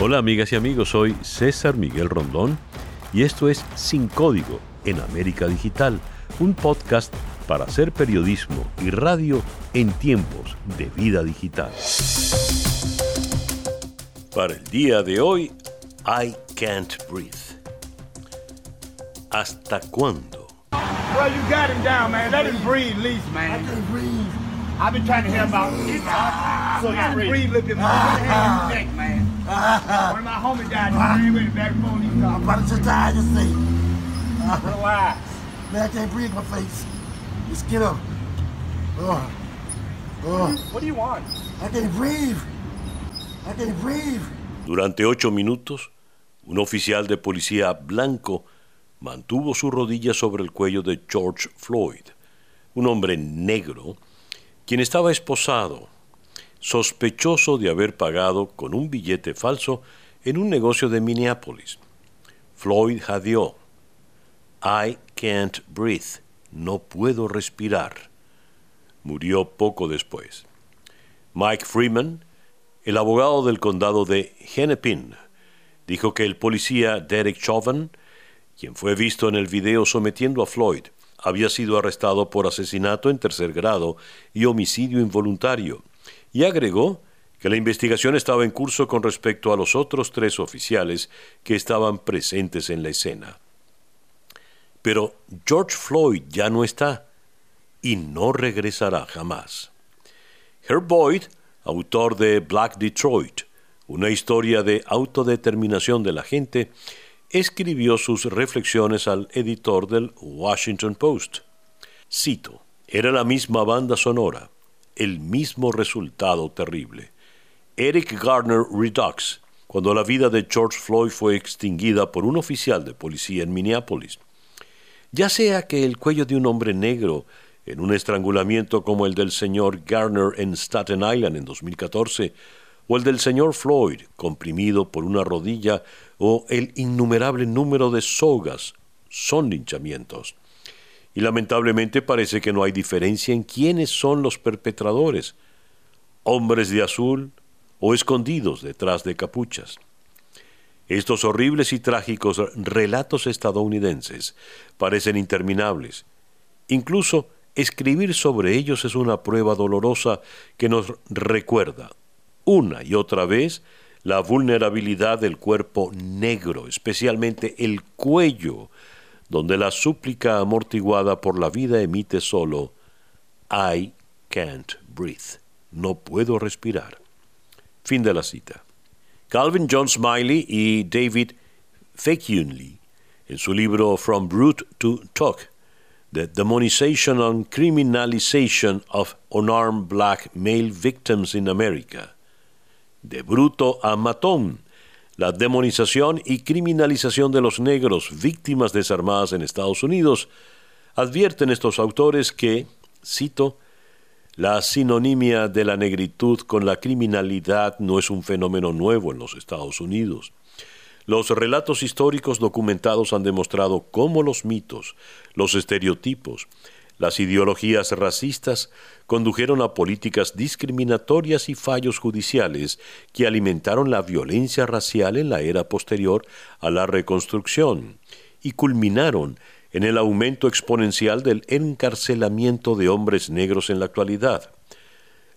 Hola amigas y amigos, soy César Miguel Rondón y esto es Sin Código en América Digital, un podcast para hacer periodismo y radio en tiempos de vida digital. Para el día de hoy, I can't breathe. ¿Hasta cuándo? Well, you got him down, man. Let him breathe, at least, man. I can't breathe. I've been trying to hear about this. So you breathe. breathe a little bit more. Put your hand on your neck, man. One of my homies died. With the back phone. I'm about to die, just say. Relax. Man, I can't breathe my face. Just get up. Oh. Oh. What do you want? I can't breathe. I can't breathe. Durante ocho minutos, un oficial de policía blanco mantuvo su rodilla sobre el cuello de George Floyd, un hombre negro, quien estaba esposado, sospechoso de haber pagado con un billete falso en un negocio de Minneapolis. Floyd jadeó. I can't breathe. No puedo respirar. Murió poco después. Mike Freeman, el abogado del condado de Hennepin, dijo que el policía Derek Chauvin quien fue visto en el video sometiendo a Floyd, había sido arrestado por asesinato en tercer grado y homicidio involuntario, y agregó que la investigación estaba en curso con respecto a los otros tres oficiales que estaban presentes en la escena. Pero George Floyd ya no está y no regresará jamás. Herb Boyd, autor de Black Detroit, una historia de autodeterminación de la gente, escribió sus reflexiones al editor del Washington Post. Cito, era la misma banda sonora, el mismo resultado terrible. Eric Garner Redux, cuando la vida de George Floyd fue extinguida por un oficial de policía en Minneapolis. Ya sea que el cuello de un hombre negro en un estrangulamiento como el del señor Garner en Staten Island en 2014, o el del señor Floyd, comprimido por una rodilla, o el innumerable número de sogas, son linchamientos. Y lamentablemente parece que no hay diferencia en quiénes son los perpetradores, hombres de azul o escondidos detrás de capuchas. Estos horribles y trágicos relatos estadounidenses parecen interminables. Incluso escribir sobre ellos es una prueba dolorosa que nos recuerda una y otra vez la vulnerabilidad del cuerpo negro, especialmente el cuello, donde la súplica amortiguada por la vida emite solo I can't breathe, no puedo respirar. Fin de la cita. Calvin John Smiley y David Fekunley, en su libro From Brute to Talk, The Demonization and Criminalization of Unarmed Black Male Victims in America, de bruto a matón, la demonización y criminalización de los negros víctimas desarmadas en Estados Unidos, advierten estos autores que, cito, la sinonimia de la negritud con la criminalidad no es un fenómeno nuevo en los Estados Unidos. Los relatos históricos documentados han demostrado cómo los mitos, los estereotipos, las ideologías racistas condujeron a políticas discriminatorias y fallos judiciales que alimentaron la violencia racial en la era posterior a la reconstrucción y culminaron en el aumento exponencial del encarcelamiento de hombres negros en la actualidad.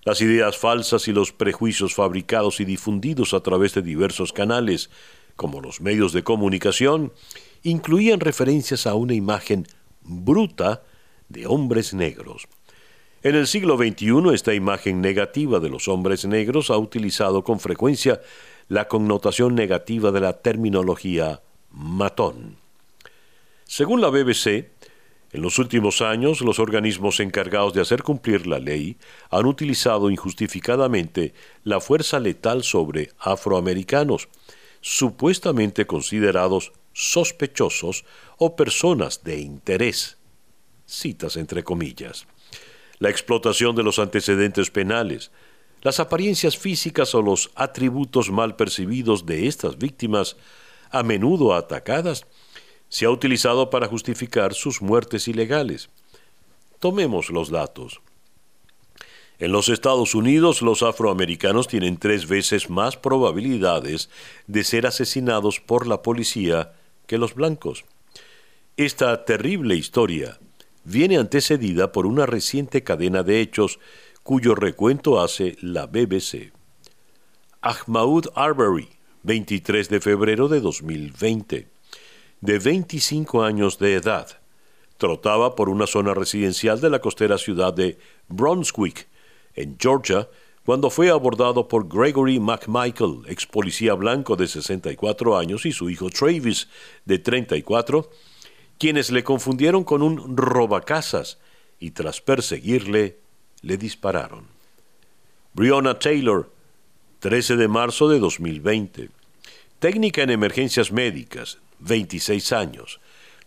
Las ideas falsas y los prejuicios fabricados y difundidos a través de diversos canales, como los medios de comunicación, incluían referencias a una imagen bruta de hombres negros. En el siglo XXI esta imagen negativa de los hombres negros ha utilizado con frecuencia la connotación negativa de la terminología matón. Según la BBC, en los últimos años los organismos encargados de hacer cumplir la ley han utilizado injustificadamente la fuerza letal sobre afroamericanos, supuestamente considerados sospechosos o personas de interés citas entre comillas. La explotación de los antecedentes penales, las apariencias físicas o los atributos mal percibidos de estas víctimas, a menudo atacadas, se ha utilizado para justificar sus muertes ilegales. Tomemos los datos. En los Estados Unidos, los afroamericanos tienen tres veces más probabilidades de ser asesinados por la policía que los blancos. Esta terrible historia viene antecedida por una reciente cadena de hechos cuyo recuento hace la BBC. Ahmaud Arbery, 23 de febrero de 2020, de 25 años de edad, trotaba por una zona residencial de la costera ciudad de Brunswick, en Georgia, cuando fue abordado por Gregory McMichael, ex policía blanco de 64 años, y su hijo Travis, de 34, quienes le confundieron con un robacasas y tras perseguirle, le dispararon. Breonna Taylor, 13 de marzo de 2020. Técnica en emergencias médicas, 26 años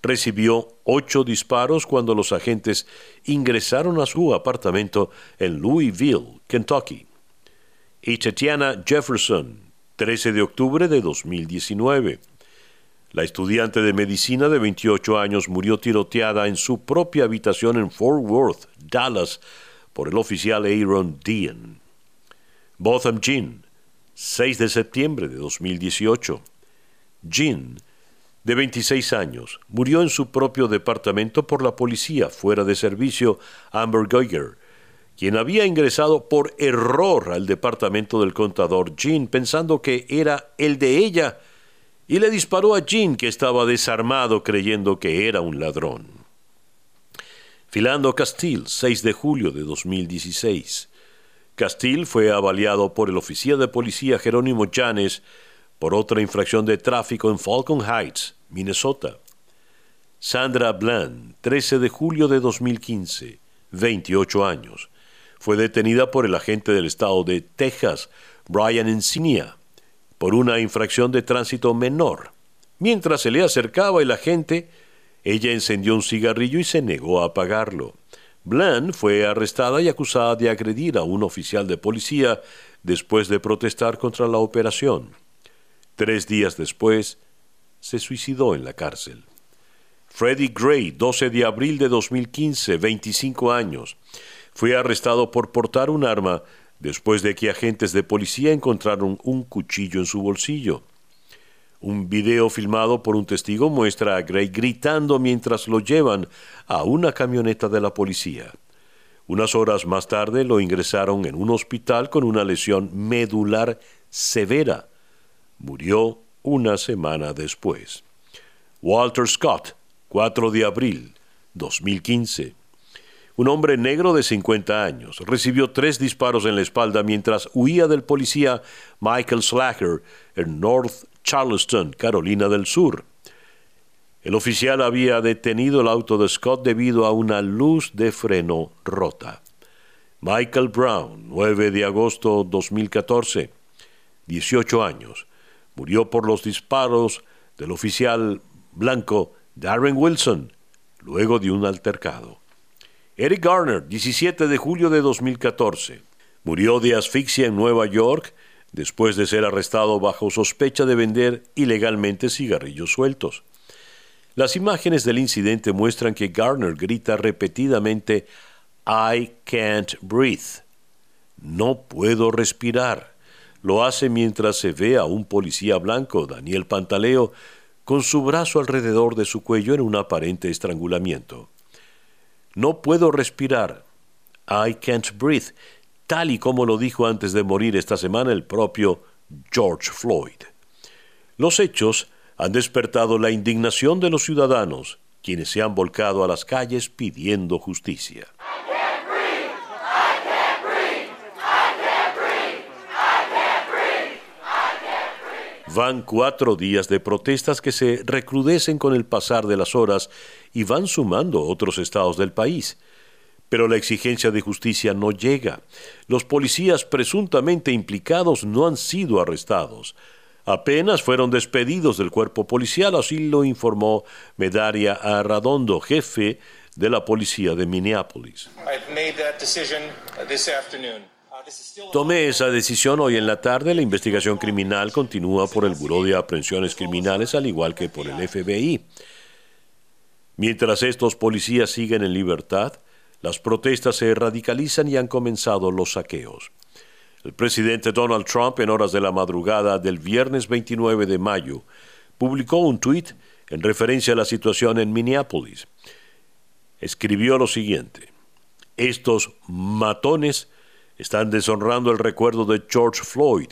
recibió ocho disparos cuando los agentes ingresaron a su apartamento en Louisville, Kentucky. Y Tatiana Jefferson, 13 de octubre de 2019. La estudiante de medicina de 28 años murió tiroteada en su propia habitación en Fort Worth, Dallas, por el oficial Aaron Dean. Botham Jean, 6 de septiembre de 2018. Jean de 26 años, murió en su propio departamento por la policía fuera de servicio Amber Geiger, quien había ingresado por error al departamento del contador Jean pensando que era el de ella y le disparó a Jean que estaba desarmado creyendo que era un ladrón. Filando Castile, 6 de julio de 2016. Castile fue avaliado por el oficial de policía Jerónimo Llanes por otra infracción de tráfico en Falcon Heights, Minnesota. Sandra Bland, 13 de julio de 2015, 28 años, fue detenida por el agente del estado de Texas, Brian Encinia, por una infracción de tránsito menor. Mientras se le acercaba el agente, ella encendió un cigarrillo y se negó a apagarlo. Bland fue arrestada y acusada de agredir a un oficial de policía después de protestar contra la operación. Tres días después, se suicidó en la cárcel. Freddie Gray, 12 de abril de 2015, 25 años, fue arrestado por portar un arma después de que agentes de policía encontraron un cuchillo en su bolsillo. Un video filmado por un testigo muestra a Gray gritando mientras lo llevan a una camioneta de la policía. Unas horas más tarde lo ingresaron en un hospital con una lesión medular severa Murió una semana después. Walter Scott, 4 de abril 2015. Un hombre negro de 50 años recibió tres disparos en la espalda mientras huía del policía Michael Slacker en North Charleston, Carolina del Sur. El oficial había detenido el auto de Scott debido a una luz de freno rota. Michael Brown, 9 de agosto 2014, 18 años, murió por los disparos del oficial blanco Darren Wilson, luego de un altercado. Eric Garner, 17 de julio de 2014, murió de asfixia en Nueva York después de ser arrestado bajo sospecha de vender ilegalmente cigarrillos sueltos. Las imágenes del incidente muestran que Garner grita repetidamente I can't breathe. No puedo respirar. Lo hace mientras se ve a un policía blanco, Daniel Pantaleo, con su brazo alrededor de su cuello en un aparente estrangulamiento. No puedo respirar. I can't breathe, tal y como lo dijo antes de morir esta semana el propio George Floyd. Los hechos han despertado la indignación de los ciudadanos, quienes se han volcado a las calles pidiendo justicia. Van cuatro días de protestas que se recrudecen con el pasar de las horas y van sumando otros estados del país. Pero la exigencia de justicia no llega. Los policías presuntamente implicados no han sido arrestados. Apenas fueron despedidos del cuerpo policial, así lo informó Medaria Arradondo, jefe de la policía de Minneapolis. Tomé esa decisión hoy en la tarde. La investigación criminal continúa por el Buró de Aprehensiones Criminales, al igual que por el FBI. Mientras estos policías siguen en libertad, Las protestas se radicalizan y han comenzado los saqueos. El presidente Donald Trump, en horas de la madrugada del viernes 29 de mayo, publicó un tuit en referencia a la situación en Minneapolis. Escribió lo siguiente, estos matones están deshonrando el recuerdo de George Floyd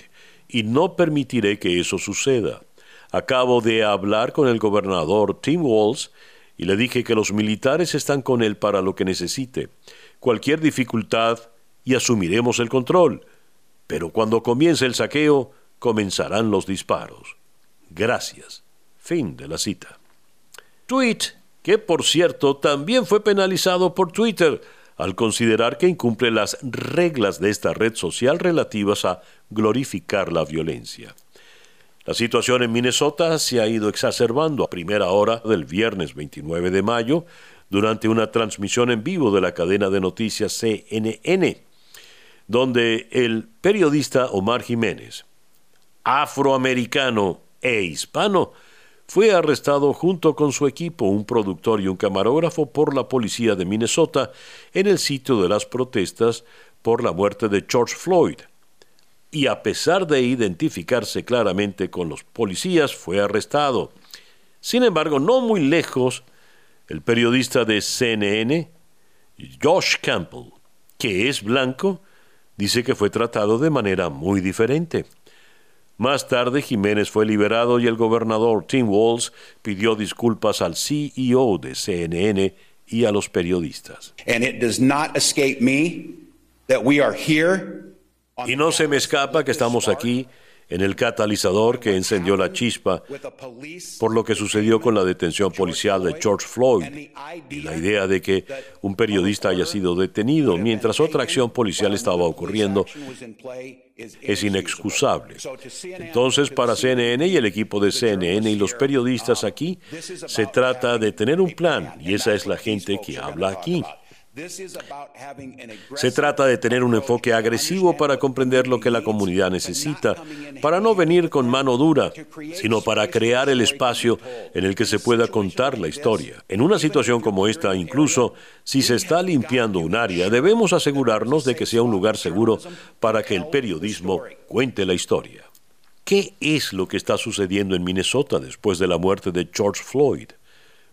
y no permitiré que eso suceda. Acabo de hablar con el gobernador Tim Walz y le dije que los militares están con él para lo que necesite. Cualquier dificultad y asumiremos el control pero cuando comience el saqueo, comenzarán los disparos. Gracias. Fin de la cita. Tweet, que por cierto también fue penalizado por Twitter, al considerar que incumple las reglas de esta red social relativas a glorificar la violencia. La situación en Minnesota se ha ido exacerbando a primera hora del viernes 29 de mayo durante una transmisión en vivo de la cadena de noticias CNN donde el periodista Omar Jiménez, afroamericano e hispano, fue arrestado junto con su equipo, un productor y un camarógrafo, por la policía de Minnesota en el sitio de las protestas por la muerte de George Floyd. Y a pesar de identificarse claramente con los policías, fue arrestado. Sin embargo, no muy lejos, el periodista de CNN, Josh Campbell, que es blanco, dice que fue tratado de manera muy diferente. Más tarde, Jiménez fue liberado y el gobernador Tim Walz pidió disculpas al CEO de CNN y a los periodistas. Y no se me escapa que estamos aquí en el catalizador que encendió la chispa por lo que sucedió con la detención policial de George Floyd y la idea de que un periodista haya sido detenido mientras otra acción policial estaba ocurriendo es inexcusable. Entonces, para CNN y el equipo de CNN y los periodistas aquí, se trata de tener un plan y esa es la gente que habla aquí. Se trata de tener un enfoque agresivo para comprender lo que la comunidad necesita, para no venir con mano dura, sino para crear el espacio en el que se pueda contar la historia. En una situación como esta, incluso si se está limpiando un área, debemos asegurarnos de que sea un lugar seguro para que el periodismo cuente la historia. ¿Qué es lo que está sucediendo en Minnesota después de la muerte de George Floyd?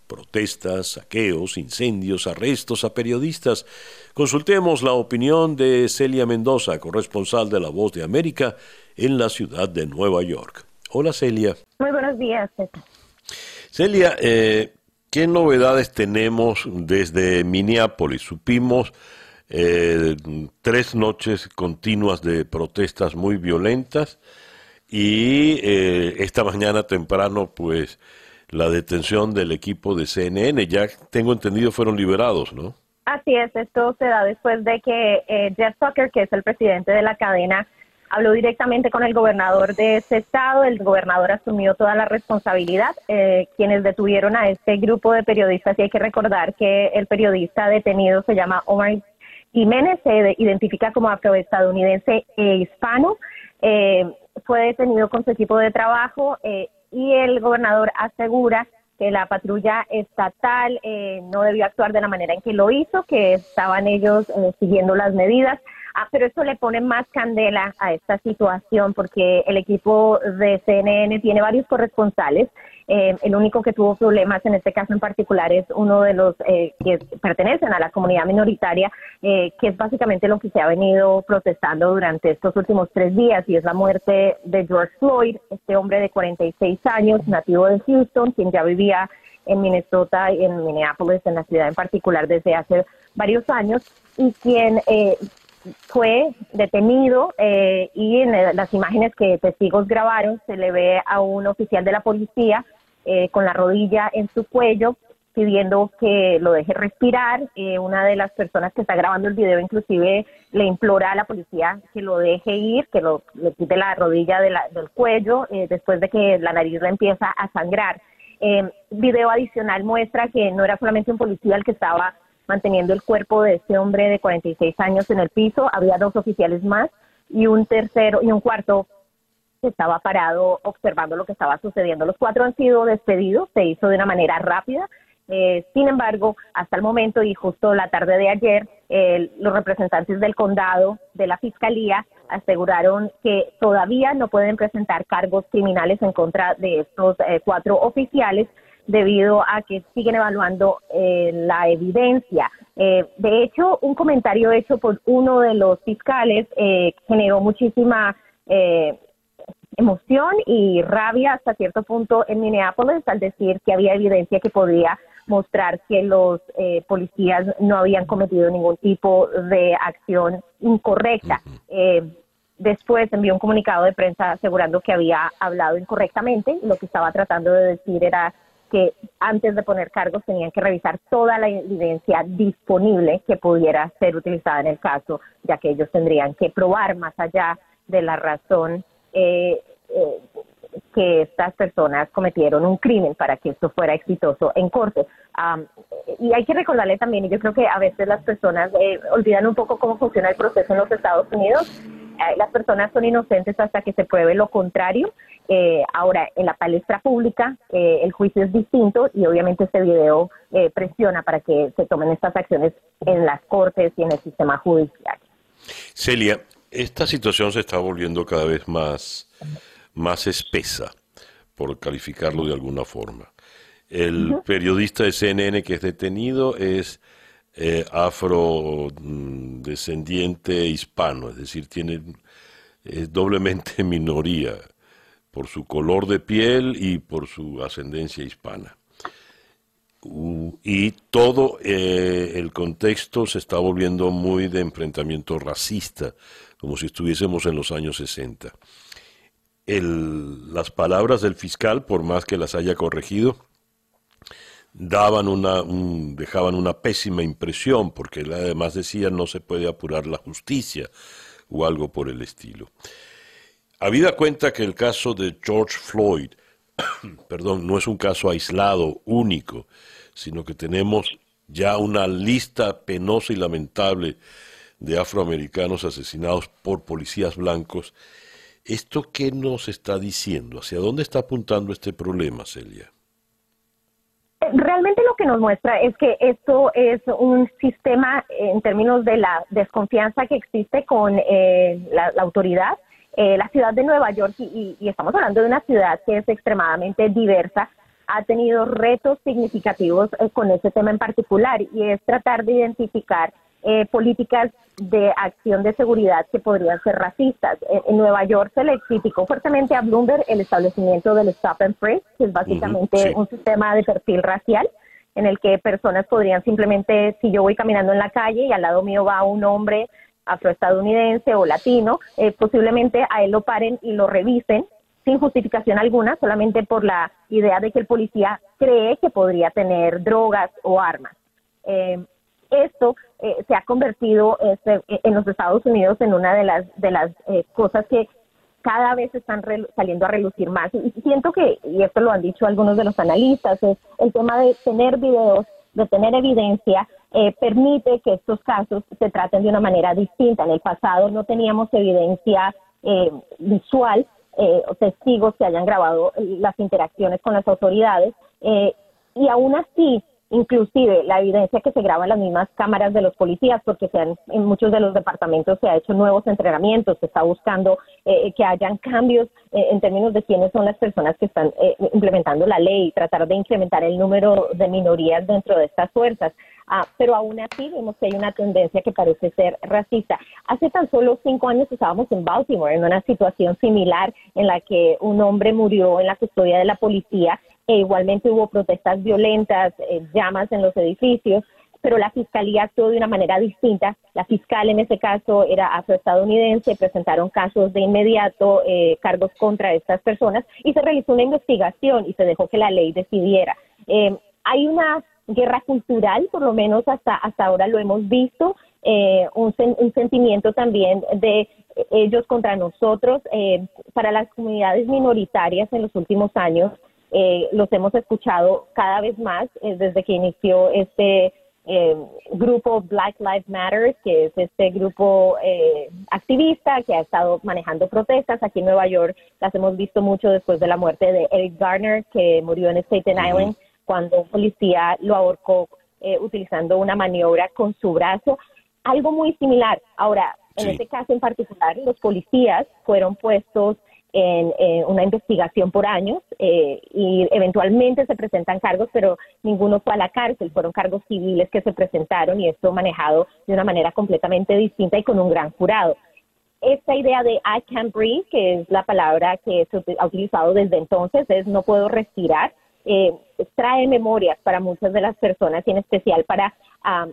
Protestas, saqueos, incendios, arrestos a periodistas. Consultemos la opinión de Celia Mendoza, corresponsal de La Voz de América en la ciudad de Nueva York. Hola Celia. Muy buenos días. Celia, eh, ¿qué novedades tenemos desde Minneapolis? Supimos eh, tres noches continuas de protestas muy violentas y eh, esta mañana temprano pues la detención del equipo de CNN. Ya tengo entendido fueron liberados, ¿no? Así es, esto se da después de que eh, Jeff Zucker, que es el presidente de la cadena, habló directamente con el gobernador de ese estado. El gobernador asumió toda la responsabilidad. Eh, quienes detuvieron a este grupo de periodistas, y hay que recordar que el periodista detenido se llama Omar Jiménez, se identifica como afroestadounidense e hispano. Eh, fue detenido con su equipo de trabajo. Eh, y el gobernador asegura que la patrulla estatal eh, no debió actuar de la manera en que lo hizo, que estaban ellos eh, siguiendo las medidas. Ah, pero esto le pone más candela a esta situación porque el equipo de CNN tiene varios corresponsales. Eh, el único que tuvo problemas en este caso en particular es uno de los eh, que pertenecen a la comunidad minoritaria, eh, que es básicamente lo que se ha venido protestando durante estos últimos tres días y es la muerte de George Floyd, este hombre de 46 años, nativo de Houston, quien ya vivía en Minnesota y en Minneapolis, en la ciudad en particular, desde hace varios años y quien fue detenido y en las imágenes que testigos grabaron se le ve a un oficial de la policía eh, con la rodilla en su cuello, pidiendo que lo deje respirar. Eh, una de las personas que está grabando el video inclusive le implora a la policía que lo deje ir, que lo, le quite la rodilla del cuello eh, después de que la nariz le empieza a sangrar. video adicional muestra que no era solamente un policía el que estaba manteniendo el cuerpo de este hombre de 46 años en el piso, había dos oficiales más y un tercero y un cuarto estaba parado observando lo que estaba sucediendo. Los cuatro han sido despedidos, se hizo de una manera rápida. Eh, sin embargo, hasta el momento y justo la tarde de ayer, los representantes del condado de la fiscalía aseguraron que todavía no pueden presentar cargos criminales en contra de estos eh, cuatro oficiales debido a que siguen evaluando eh, la evidencia. de hecho, un comentario hecho por uno de los fiscales generó muchísima emoción y rabia hasta cierto punto en Minneapolis al decir que había evidencia que podía mostrar que los eh, policías no habían cometido ningún tipo de acción incorrecta. Eh, después envió un comunicado de prensa asegurando que había hablado incorrectamente y lo que estaba tratando de decir era que antes de poner cargos tenían que revisar toda la evidencia disponible que pudiera ser utilizada en el caso, ya que ellos tendrían que probar más allá de la razón eh, eh, que estas personas cometieron un crimen para que esto fuera exitoso en corte. y hay que recordarle también, y yo creo que a veces las personas eh, olvidan un poco cómo funciona el proceso en los Estados Unidos. Eh, las personas son inocentes hasta que se pruebe lo contrario. Eh, ahora, en la palestra pública, el juicio es distinto y obviamente este video presiona para que se tomen estas acciones en las cortes y en el sistema judicial. Celia, esta situación se está volviendo cada vez más más espesa, por calificarlo de alguna forma. El periodista de CNN que es detenido es eh, afrodescendiente hispano, es decir, tiene es doblemente minoría por su color de piel y por su ascendencia hispana. y todo eh, el contexto se está volviendo muy de enfrentamiento racista, como si estuviésemos en los años 60 las palabras del fiscal, por más que las haya corregido, daban una, dejaban una pésima impresión, porque él además decía no se puede apurar la justicia o algo por el estilo. Habida cuenta que el caso de George Floyd, perdón, no es un caso aislado, único, sino que tenemos ya una lista penosa y lamentable de afroamericanos asesinados por policías blancos, ¿Esto qué nos está diciendo? ¿Hacia dónde está apuntando este problema, Celia? Realmente lo que nos muestra es que esto es un sistema en términos de la desconfianza que existe con eh, la, autoridad. Eh, la ciudad de Nueva York, y, y, estamos hablando de una ciudad que es extremadamente diversa, ha tenido retos significativos eh, con ese tema en particular y es tratar de identificar eh, políticas de acción de seguridad que podrían ser racistas. En, Nueva York se le criticó fuertemente a Bloomberg el establecimiento del Stop and Pray, que es básicamente un sistema de perfil racial en el que personas podrían simplemente, si yo voy caminando en la calle y al lado mío va un hombre afroestadounidense o latino, eh, posiblemente a él lo paren y lo revisen sin justificación alguna, solamente por la idea de que el policía cree que podría tener drogas o armas. Eh, esto eh, se ha convertido este, en los Estados Unidos en una de las, de las eh, cosas que cada vez están saliendo a relucir más. Y siento que, y esto lo han dicho algunos de los analistas, es el tema de tener videos, de tener evidencia, eh, permite que estos casos se traten de una manera distinta. En el pasado no teníamos evidencia visual o testigos que hayan grabado las interacciones con las autoridades. y aún así, inclusive la evidencia que se graba en las mismas cámaras de los policías, porque se en muchos de los departamentos se ha hecho nuevos entrenamientos, se está buscando eh, que hayan cambios eh, en términos de quiénes son las personas que están eh, implementando la ley, tratar de incrementar el número de minorías dentro de estas fuerzas. Ah, pero aún así vemos que hay una tendencia que parece ser racista. Hace tan solo cinco años estábamos en Baltimore en una situación similar en la que un hombre murió en la custodia de la policía e igualmente hubo protestas violentas, eh, llamas en los edificios, pero la fiscalía actuó de una manera distinta. La fiscal en ese caso era afroestadounidense, presentaron casos de inmediato, eh, cargos contra estas personas y se realizó una investigación y se dejó que la ley decidiera. Eh, hay una guerra cultural, por lo menos hasta, hasta ahora lo hemos visto, un, un, sentimiento también de ellos contra nosotros. para las comunidades minoritarias en los últimos años, eh, los hemos escuchado cada vez más eh, desde que inició este eh, grupo Black Lives Matter, que es este grupo activista que ha estado manejando protestas aquí en Nueva York. Las hemos visto mucho después de la muerte de Eric Garner, que murió en Staten Island cuando un policía lo ahorcó eh, utilizando una maniobra con su brazo, algo muy similar. Ahora, en este caso en particular, los policías fueron puestos en una investigación por años eh, y eventualmente se presentan cargos, pero ninguno fue a la cárcel, fueron cargos civiles que se presentaron y esto manejado de una manera completamente distinta y con un gran jurado. Esta idea de I can't breathe, que es la palabra que se ha utilizado desde entonces, es no puedo respirar, eh, trae memorias para muchas de las personas y en especial para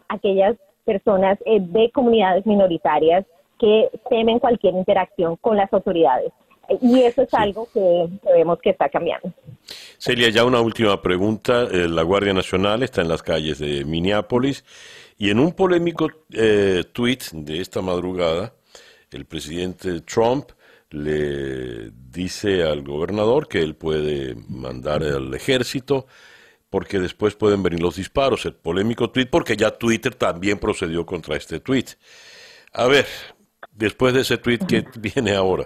aquellas personas eh, de comunidades minoritarias que temen cualquier interacción con las autoridades. Y eso es algo que, vemos que está cambiando. Celia, ya una última pregunta. Eh, la Guardia Nacional está en las calles de Minneapolis y en un polémico eh, tweet de esta madrugada, el presidente Trump le dice al gobernador que él puede mandar al ejército porque después pueden venir los disparos. El polémico tweet, porque ya Twitter también procedió contra este tweet. A ver, después de ese tweet, ¿qué viene ahora?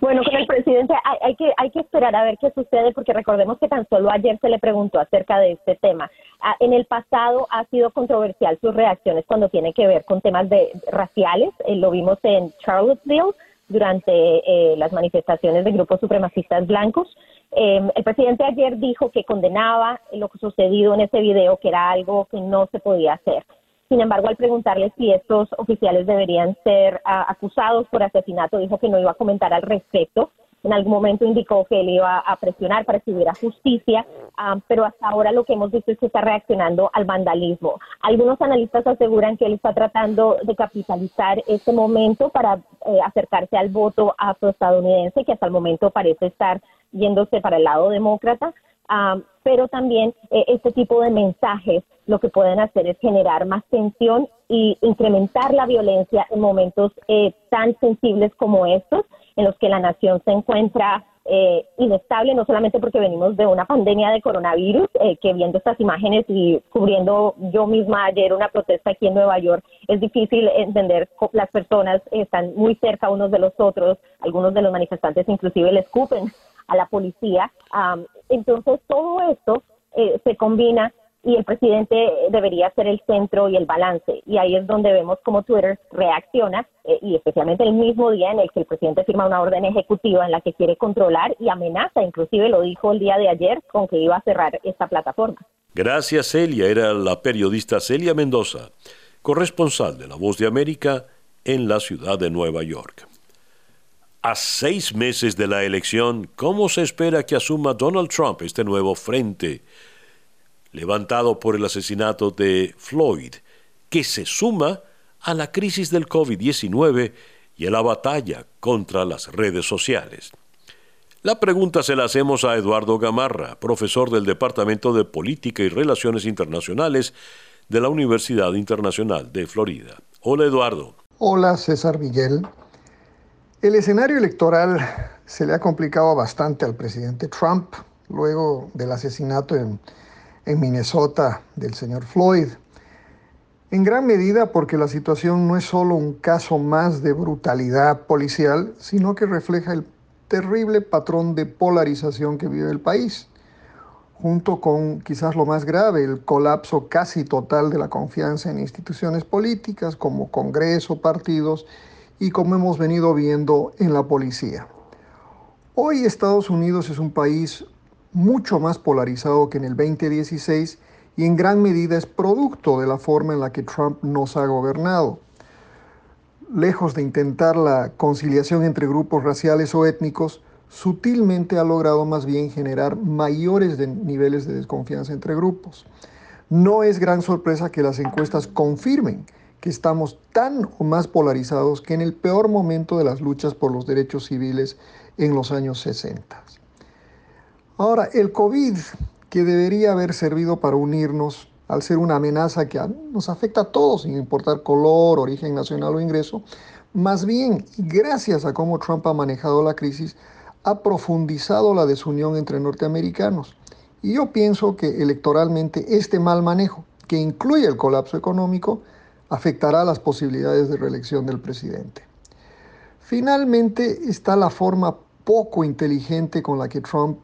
Bueno, con el presidente hay, que, hay que esperar a ver qué sucede porque recordemos que tan solo ayer se le preguntó acerca de este tema. Ah, en el pasado ha sido controversial sus reacciones cuando tiene que ver con temas de raciales. Eh, lo vimos en Charlottesville durante eh, las manifestaciones de grupos supremacistas blancos. Em, el presidente ayer dijo que condenaba lo sucedido en ese video, que era algo que no se podía hacer. Sin embargo, al preguntarle si estos oficiales deberían ser ah, acusados por asesinato, dijo que no iba a comentar al respecto. En algún momento indicó que él iba a presionar para que hubiera justicia, ah, pero hasta ahora lo que hemos visto es que está reaccionando al vandalismo. Algunos analistas aseguran que él está tratando de capitalizar este momento para eh, acercarse al voto afroestadounidense, que hasta el momento parece estar yéndose para el lado demócrata. Ah, pero también eh, este tipo de mensajes lo que pueden hacer es generar más tensión y incrementar la violencia en momentos eh, tan sensibles como estos, en los que la nación se encuentra eh, inestable, no solamente porque venimos de una pandemia de coronavirus, que viendo estas imágenes y cubriendo yo misma ayer una protesta aquí en Nueva York, es difícil entender, las personas están muy cerca unos de los otros, algunos de los manifestantes inclusive le escupen a la policía. entonces, todo esto eh, se combina y el presidente debería ser el centro y el balance. Y ahí es donde vemos cómo Twitter reacciona, eh, y especialmente el mismo día en el que el presidente firma una orden ejecutiva en la que quiere controlar y amenaza, inclusive lo dijo el día de ayer, con que iba a cerrar esta plataforma. Gracias, Celia. Era la periodista Celia Mendoza, corresponsal de La Voz de América en la ciudad de Nueva York. A seis meses de la elección, ¿cómo se espera que asuma Donald Trump este nuevo frente levantado por el asesinato de Floyd, que se suma a la crisis del COVID-19 y a la batalla contra las redes sociales? La pregunta se la hacemos a Eduardo Gamarra, profesor del Departamento de Política y Relaciones Internacionales de la Universidad Internacional de Florida. Hola Eduardo. Hola César Miguel. El escenario electoral se le ha complicado bastante al presidente Trump luego del asesinato en, Minnesota del señor Floyd. En gran medida porque la situación no es solo un caso más de brutalidad policial, sino que refleja el terrible patrón de polarización que vive el país, junto con quizás lo más grave, el colapso casi total de la confianza en instituciones políticas como Congreso, partidos y como hemos venido viendo en la policía. Hoy Estados Unidos es un país mucho más polarizado que en el 2016 y en gran medida es producto de la forma en la que Trump nos ha gobernado. Lejos de intentar la conciliación entre grupos raciales o étnicos, sutilmente ha logrado más bien generar mayores niveles de desconfianza entre grupos. No es gran sorpresa que las encuestas confirmen que estamos tan o más polarizados que en el peor momento de las luchas por los derechos civiles en los años 60. Ahora, el COVID, que debería haber servido para unirnos al ser una amenaza que nos afecta a todos, sin importar color, origen nacional o ingreso, más bien, gracias a cómo Trump ha manejado la crisis, ha profundizado la desunión entre norteamericanos. Y yo pienso que electoralmente este mal manejo, que incluye el colapso económico, afectará las posibilidades de reelección del presidente. Finalmente está la forma poco inteligente con la que Trump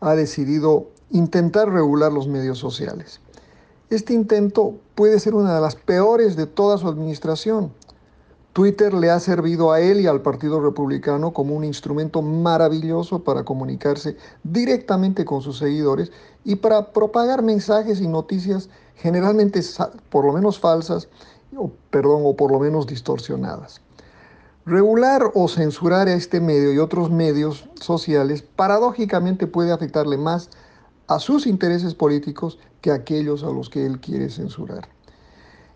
ha decidido intentar regular los medios sociales. Este intento puede ser una de las peores de toda su administración. Twitter le ha servido a él y al Partido Republicano como un instrumento maravilloso para comunicarse directamente con sus seguidores y para propagar mensajes y noticias generalmente por lo menos falsas, o, perdón, o por lo menos distorsionadas. Regular o censurar a este medio y otros medios sociales paradójicamente puede afectarle más a sus intereses políticos que a aquellos a los que él quiere censurar.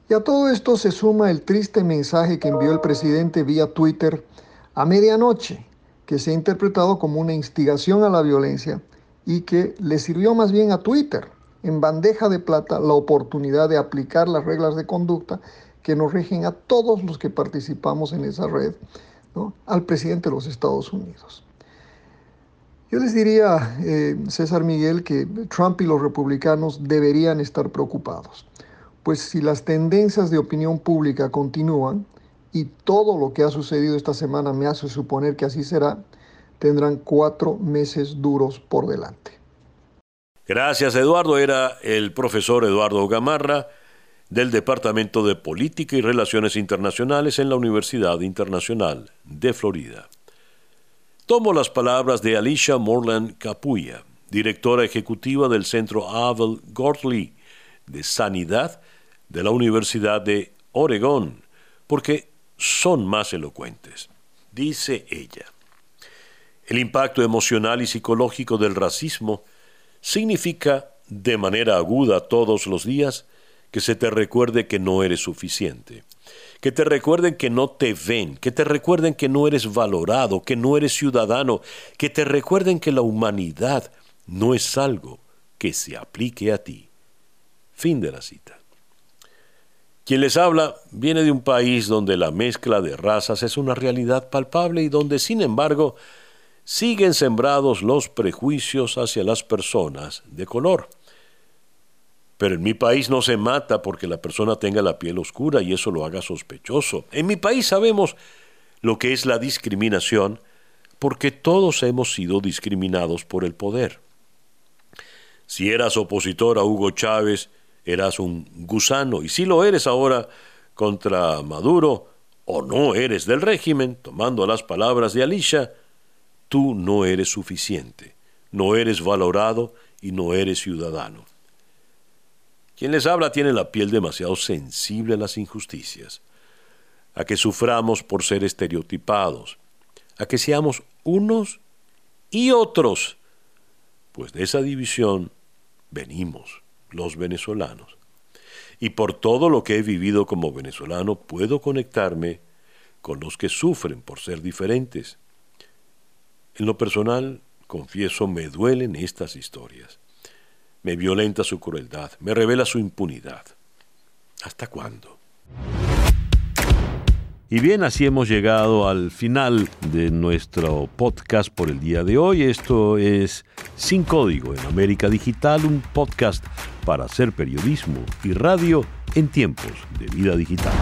Y a todo esto se suma el triste mensaje que envió el presidente vía Twitter a medianoche, que se ha interpretado como una instigación a la violencia y que le sirvió más bien a Twitter en bandeja de plata la oportunidad de aplicar las reglas de conducta que nos rigen a todos los que participamos en esa red, al presidente de los Estados Unidos. Yo les diría, eh, César Miguel, que Trump y los republicanos deberían estar preocupados pues si las tendencias de opinión pública continúan, y todo lo que ha sucedido esta semana me hace suponer que así será, tendrán cuatro meses duros por delante. Gracias, Eduardo. Era el profesor Eduardo Gamarra del Departamento de Política y Relaciones Internacionales en la Universidad Internacional de Florida. Tomo las palabras de Alicia Morland Capuya, directora ejecutiva del Centro Avel Gortley de Sanidad de la Universidad de Oregón, porque son más elocuentes. Dice ella, el impacto emocional y psicológico del racismo significa de manera aguda todos los días que se te recuerde que no eres suficiente, que te recuerden que no te ven, que te recuerden que no eres valorado, que no eres ciudadano, que te recuerden que la humanidad no es algo que se aplique a ti. Fin de la cita. Quien les habla viene de un país donde la mezcla de razas es una realidad palpable y donde, sin embargo, siguen sembrados los prejuicios hacia las personas de color. Pero en mi país no se mata porque la persona tenga la piel oscura y eso lo haga sospechoso. En mi país sabemos lo que es la discriminación porque todos hemos sido discriminados por el poder. Si eras opositor a Hugo Chávez, eras un gusano, y si lo eres ahora contra Maduro, o no eres del régimen, tomando las palabras de Alicia, tú no eres suficiente, no eres valorado y no eres ciudadano. Quien les habla tiene la piel demasiado sensible a las injusticias, a que suframos por ser estereotipados, a que seamos unos y otros, pues de esa división venimos los venezolanos. Y por todo lo que he vivido como venezolano puedo conectarme con los que sufren por ser diferentes. En lo personal, confieso, me duelen estas historias. Me violenta su crueldad, me revela su impunidad. ¿Hasta cuándo? Y bien, así hemos llegado al final de nuestro podcast por el día de hoy. Esto es Sin Código en América Digital, un podcast para hacer periodismo y radio en tiempos de vida digital.